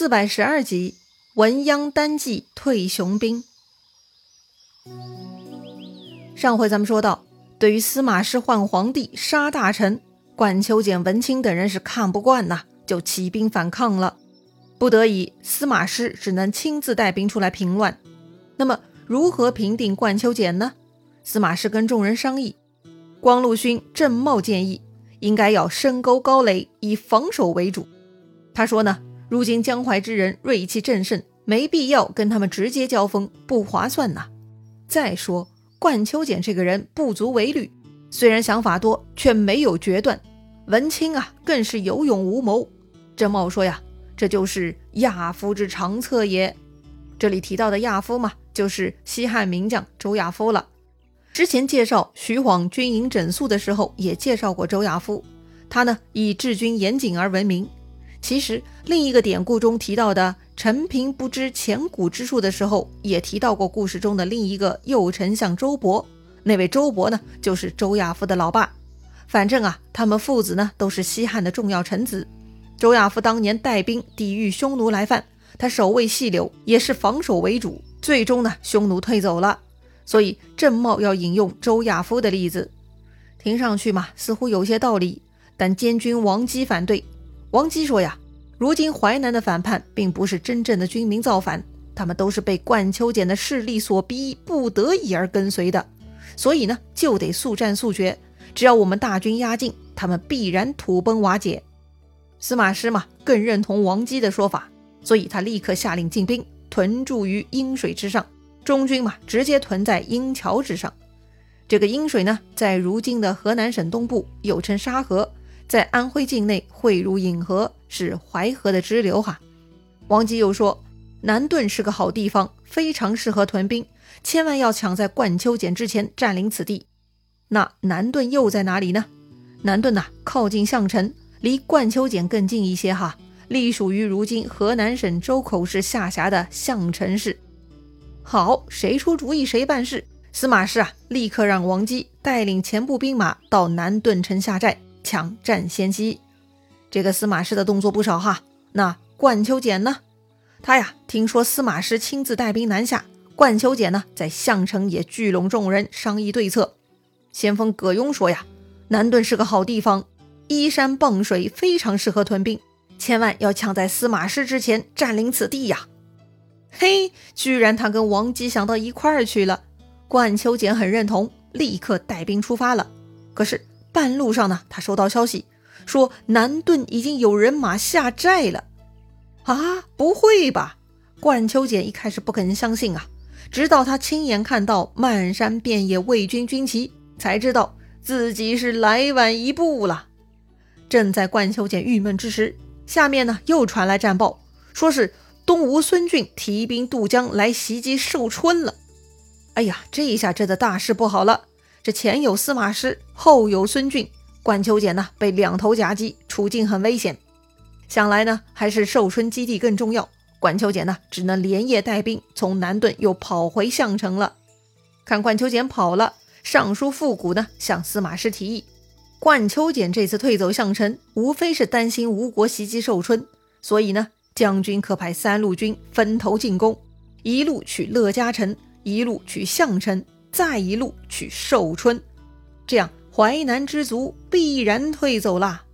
四百十二集，文鸯单骑退雄兵。上回咱们说到，对于司马师换皇帝、杀大臣，冠秋简、文钦等人是看不惯呐，就起兵反抗了。不得已，司马师只能亲自带兵出来平乱。那么，如何平定冠秋简呢？司马师跟众人商议，光禄勋郑茂建议，应该要深沟高垒，以防守为主。他说呢。如今江淮之人锐气正盛，没必要跟他们直接交锋，不划算呐。再说冠秋简这个人不足为虑，虽然想法多，却没有决断。文清啊，更是有勇无谋。郑茂说呀，这就是亚夫之长策也。这里提到的亚夫嘛，就是西汉名将周亚夫了。之前介绍徐晃军营整肃的时候，也介绍过周亚夫。他呢，以治军严谨而闻名。其实，另一个典故中提到的“陈平不知前古之术”的时候，也提到过故事中的另一个右丞相周勃。那位周勃呢，就是周亚夫的老爸。反正啊，他们父子呢，都是西汉的重要臣子。周亚夫当年带兵抵御匈奴来犯，他守卫细柳，也是防守为主。最终呢，匈奴退走了。所以郑茂要引用周亚夫的例子，听上去嘛，似乎有些道理。但监军王基反对。王基说呀，如今淮南的反叛并不是真正的军民造反，他们都是被冠秋简的势力所逼，不得已而跟随的，所以呢，就得速战速决。只要我们大军压境，他们必然土崩瓦解。司马师嘛，更认同王基的说法，所以他立刻下令进兵，屯驻于阴水之上。中军嘛，直接屯在阴桥之上。这个阴水呢，在如今的河南省东部，又称沙河。在安徽境内汇入颍河，是淮河的支流哈。王基又说，南顿是个好地方，非常适合屯兵，千万要抢在冠秋简之前占领此地。那南顿又在哪里呢？南顿呐，靠近项城，离冠秋简更近一些哈，隶属于如今河南省周口市下辖的项城市。好，谁出主意谁办事。司马师啊，立刻让王基带领前部兵马到南顿城下寨。抢占先机，这个司马师的动作不少哈。那冠秋简呢？他呀，听说司马师亲自带兵南下，冠秋简呢，在项城也聚拢众人商议对策。先锋葛雍说呀，南顿是个好地方，依山傍水，非常适合屯兵，千万要抢在司马师之前占领此地呀。嘿，居然他跟王基想到一块儿去了。冠秋简很认同，立刻带兵出发了。可是。半路上呢，他收到消息说南顿已经有人马下寨了。啊，不会吧？冠秋简一开始不肯相信啊，直到他亲眼看到漫山遍野魏军军旗，才知道自己是来晚一步了。正在冠秋简郁闷之时，下面呢又传来战报，说是东吴孙俊提兵渡江来袭击寿春了。哎呀，这一下真的大事不好了。这前有司马师，后有孙俊，管秋简呢被两头夹击，处境很危险。想来呢，还是寿春基地更重要。管秋简呢，只能连夜带兵从南顿又跑回项城了。看管秋简跑了，尚书复古呢向司马师提议，管秋简这次退走项城，无非是担心吴国袭击寿春，所以呢，将军可派三路军分头进攻，一路取乐嘉城，一路取项城。再一路去寿春，这样淮南之卒必然退走啦。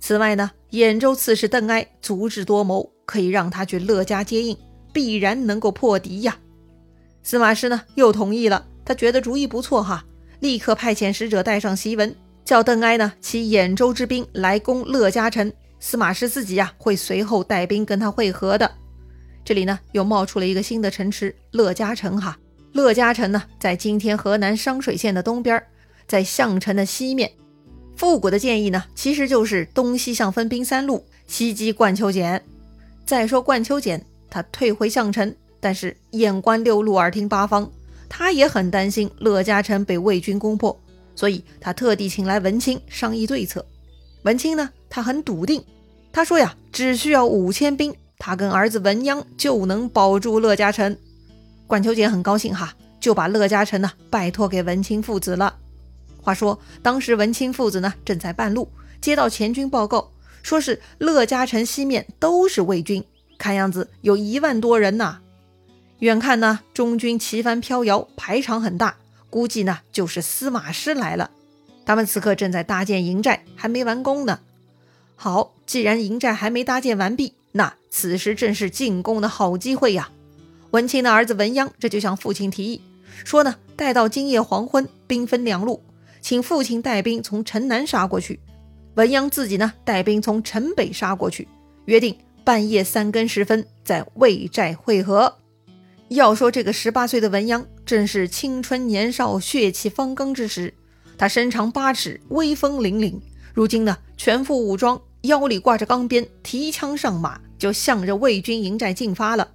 此外呢，兖州刺史邓艾足智多谋，可以让他去乐家接应，必然能够破敌呀。司马师呢又同意了，他觉得主意不错哈，立刻派遣使者带上檄文，叫邓艾呢起兖州之兵来攻乐家城。司马师自己呀会随后带兵跟他会合的。这里呢又冒出了一个新的城池乐嘉城哈。乐嘉城呢，在今天河南商水县的东边，在项城的西面。复古的建议呢，其实就是东西向分兵三路袭击冠秋简。再说冠秋简，他退回项城，但是眼观六路，耳听八方，他也很担心乐嘉城被魏军攻破，所以他特地请来文钦商议对策。文钦呢，他很笃定，他说呀，只需要五千兵，他跟儿子文鸯就能保住乐嘉城。管秋杰很高兴哈，就把乐嘉诚呢拜托给文钦父子了。话说当时文钦父子呢正在半路，接到前军报告，说是乐嘉诚西面都是魏军，看样子有一万多人呐。远看呢，中军旗帆飘摇，排场很大，估计呢就是司马师来了。他们此刻正在搭建营寨，还没完工呢。好，既然营寨还没搭建完毕，那此时正是进攻的好机会呀。文钦的儿子文鸯这就向父亲提议说呢，待到今夜黄昏，兵分两路，请父亲带兵从城南杀过去，文鸯自己呢带兵从城北杀过去，约定半夜三更时分在魏寨会合。要说这个十八岁的文鸯，正是青春年少、血气方刚之时。他身长八尺，威风凛凛。如今呢，全副武装，腰里挂着钢鞭，提枪上马，就向着魏军营寨进发了。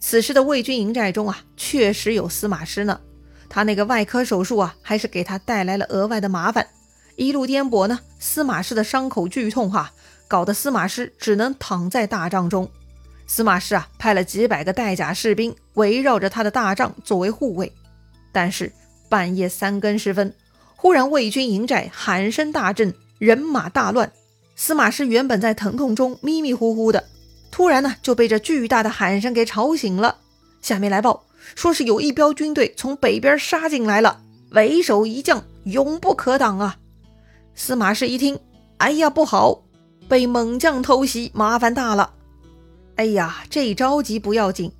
此时的魏军营寨中啊，确实有司马师呢。他那个外科手术啊，还是给他带来了额外的麻烦。一路颠簸呢，司马师的伤口剧痛哈，搞得司马师只能躺在大帐中。司马师啊，派了几百个带甲士兵围绕着他的大帐作为护卫。但是半夜三更时分，忽然魏军营寨喊声大震，人马大乱。司马师原本在疼痛中迷迷糊糊的，突然呢就被这巨大的喊声给吵醒了。下面来报，说是有一彪军队从北边杀进来了，为首一将勇不可挡啊！司马师一听，哎呀不好，被猛将偷袭，麻烦大了。哎呀，这一着急不要紧，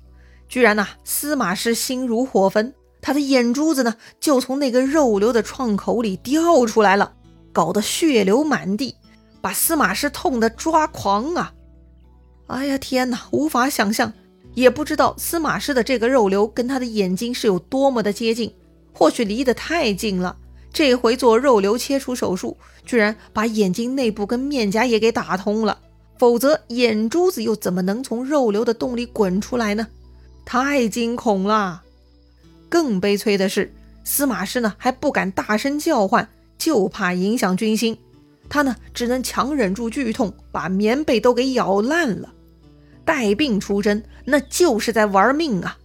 居然呐，司马师心如火焚，他的眼珠子呢就从那个肉瘤的创口里掉出来了，搞得血流满地，把司马师痛得抓狂啊！哎呀天哪，无法想象，也不知道司马师的这个肉瘤跟他的眼睛是有多么的接近，或许离得太近了。这回做肉瘤切除手术，居然把眼睛内部跟面颊也给打通了。否则，眼珠子又怎么能从肉瘤的洞里滚出来呢？太惊恐了！更悲催的是，司马师呢还不敢大声叫唤，就怕影响军心。他呢只能强忍住剧痛，把棉被都给咬烂了。带病出征，那就是在玩命啊！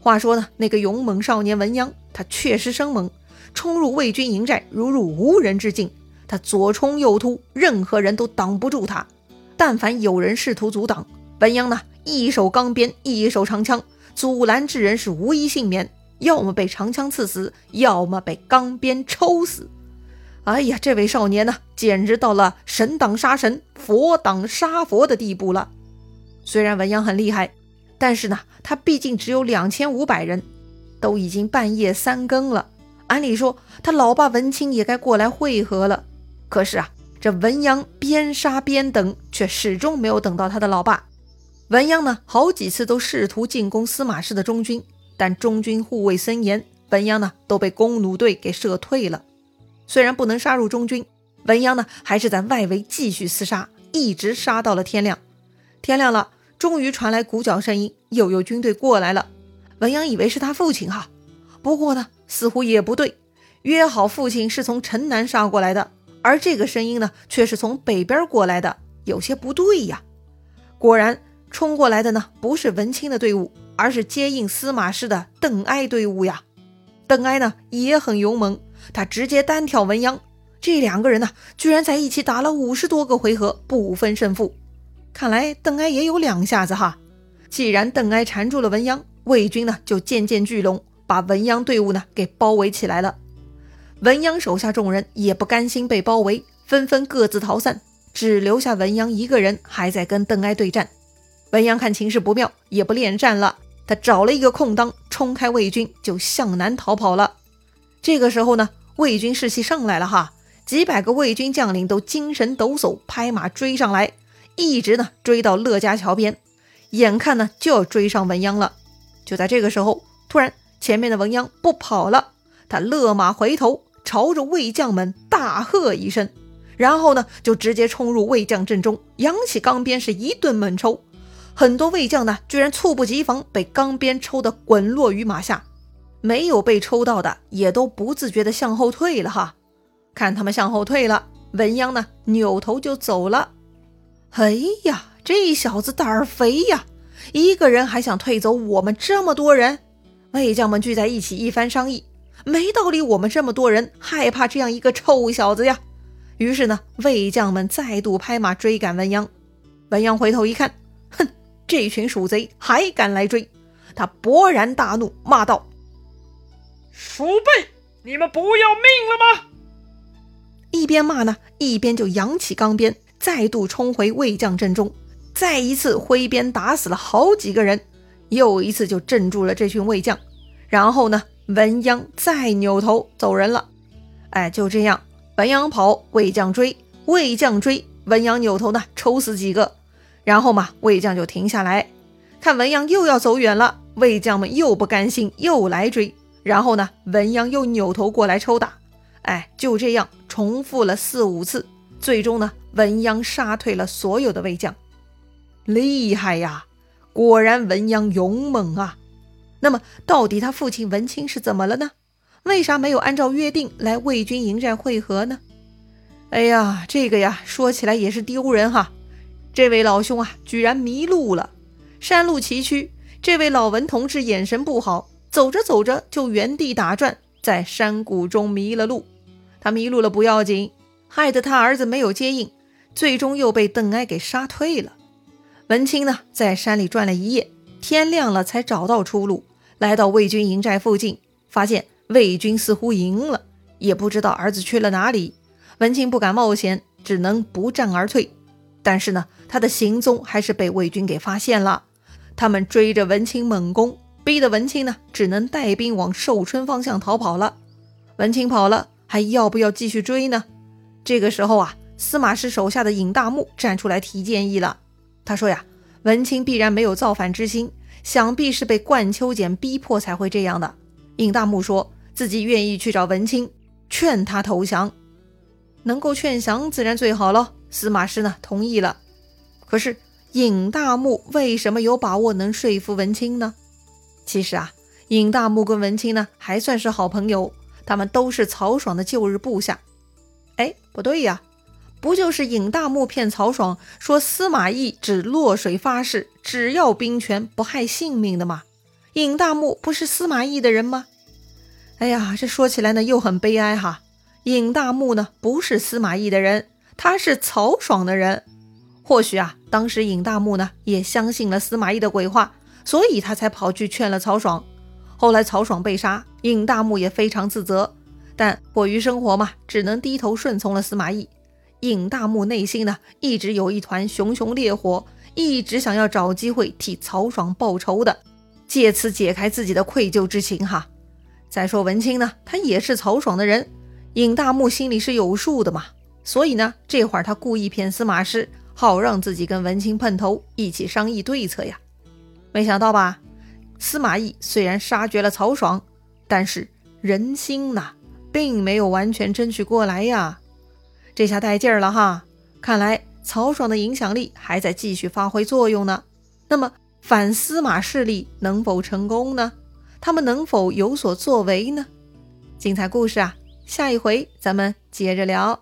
话说呢，那个勇猛少年文鸯，他确实生猛，冲入魏军营寨如入无人之境。他左冲右突，任何人都挡不住他。但凡有人试图阻挡，文鸯呢，一手钢鞭，一手长枪，阻拦之人是无一幸免，要么被长枪刺死，要么被钢鞭抽死。哎呀，这位少年呢，简直到了神挡杀神，佛挡杀佛的地步了。虽然文鸯很厉害，但是呢，他毕竟只有两千五百人，都已经半夜三更了。按理说，他老爸文钦也该过来会合了，可是啊。这文鸯边杀边等，却始终没有等到他的老爸。文鸯呢，好几次都试图进攻司马氏的中军，但中军护卫森严，文鸯呢都被弓弩队给射退了。虽然不能杀入中军，文鸯呢还是在外围继续厮杀，一直杀到了天亮。天亮了，终于传来鼓角声音，又有军队过来了。文鸯以为是他父亲哈，不过呢，似乎也不对。约好父亲是从城南杀过来的。而这个声音呢，却是从北边过来的，有些不对呀。果然，冲过来的呢，不是文钦的队伍，而是接应司马师的邓艾队伍呀。邓艾呢，也很勇猛，他直接单挑文鸯。这两个人呢，居然在一起打了五十多个回合，不分胜负。看来邓艾也有两下子哈。既然邓艾缠住了文鸯，魏军呢，就渐渐聚拢，把文鸯队伍呢，给包围起来了。文鸯手下众人也不甘心被包围，纷纷各自逃散，只留下文鸯一个人还在跟邓艾对战。文鸯看情势不妙，也不恋战了，他找了一个空当，冲开魏军就向南逃跑了。这个时候呢，魏军士气上来了哈，几百个魏军将领都精神抖擞，拍马追上来，一直呢追到乐家桥边，眼看呢就要追上文鸯了。就在这个时候，突然前面的文鸯不跑了，他勒马回头。朝着魏将们大喝一声，然后呢，就直接冲入魏将阵中，扬起钢鞭是一顿猛抽。很多魏将呢，居然猝不及防，被钢鞭抽得滚落于马下。没有被抽到的，也都不自觉地向后退了哈。看他们向后退了，文鸯呢，扭头就走了。哎呀，这小子胆儿肥呀！一个人还想退走我们这么多人？魏将们聚在一起，一番商议。没道理，我们这么多人害怕这样一个臭小子呀！于是呢，魏将们再度拍马追赶文鸯。文鸯回头一看，哼，这群鼠贼还敢来追，他勃然大怒，骂道：“鼠辈，你们不要命了吗？”一边骂呢，一边就扬起钢鞭，再度冲回魏将阵中，再一次挥鞭打死了好几个人，又一次就镇住了这群魏将。然后呢，文鸯再扭头走人了。哎，就这样，文鸯跑，魏将追，魏将追，文鸯扭头呢，抽死几个。然后嘛，魏将就停下来，看文鸯又要走远了，魏将们又不甘心，又来追。然后呢，文鸯又扭头过来抽打。哎，就这样重复了四五次，最终呢，文鸯杀退了所有的魏将，厉害呀！果然文鸯勇猛啊。那么，到底他父亲文钦是怎么了呢？为啥没有按照约定来魏军营寨会合呢？哎呀，这个呀，说起来也是丢人哈。这位老兄啊，居然迷路了。山路崎岖，这位老文同志眼神不好，走着走着就原地打转，在山谷中迷了路。他迷路了不要紧，害得他儿子没有接应，最终又被邓艾给杀退了。文钦呢，在山里转了一夜，天亮了才找到出路。来到魏军营寨附近，发现魏军似乎赢了，也不知道儿子去了哪里。文钦不敢冒险，只能不战而退。但是呢，他的行踪还是被魏军给发现了。他们追着文钦猛攻，逼得文钦呢只能带兵往寿春方向逃跑了。文钦跑了，还要不要继续追呢？这个时候啊，司马师手下的尹大木站出来提建议了。他说呀，文钦必然没有造反之心。想必是被冠秋俭逼迫才会这样的。尹大木说自己愿意去找文钦，劝他投降，能够劝降自然最好了。司马师呢同意了。可是尹大木为什么有把握能说服文钦呢？其实啊，尹大木跟文钦呢还算是好朋友，他们都是曹爽的旧日部下。哎，不对呀。不就是尹大木骗曹爽说司马懿只落水发誓，只要兵权不害性命的吗？尹大木不是司马懿的人吗？哎呀，这说起来呢又很悲哀哈。尹大木呢不是司马懿的人，他是曹爽的人。或许啊，当时尹大木呢也相信了司马懿的鬼话，所以他才跑去劝了曹爽。后来曹爽被杀，尹大木也非常自责，但迫于生活嘛，只能低头顺从了司马懿。尹大木内心呢，一直有一团熊熊烈火，一直想要找机会替曹爽报仇的，借此解开自己的愧疚之情哈。再说文清呢，他也是曹爽的人，尹大木心里是有数的嘛，所以呢，这会儿他故意骗司马师，好让自己跟文清碰头，一起商议对策呀。没想到吧，司马懿虽然杀绝了曹爽，但是人心呐，并没有完全争取过来呀。这下带劲儿了哈！看来曹爽的影响力还在继续发挥作用呢。那么反司马势力能否成功呢？他们能否有所作为呢？精彩故事啊，下一回咱们接着聊。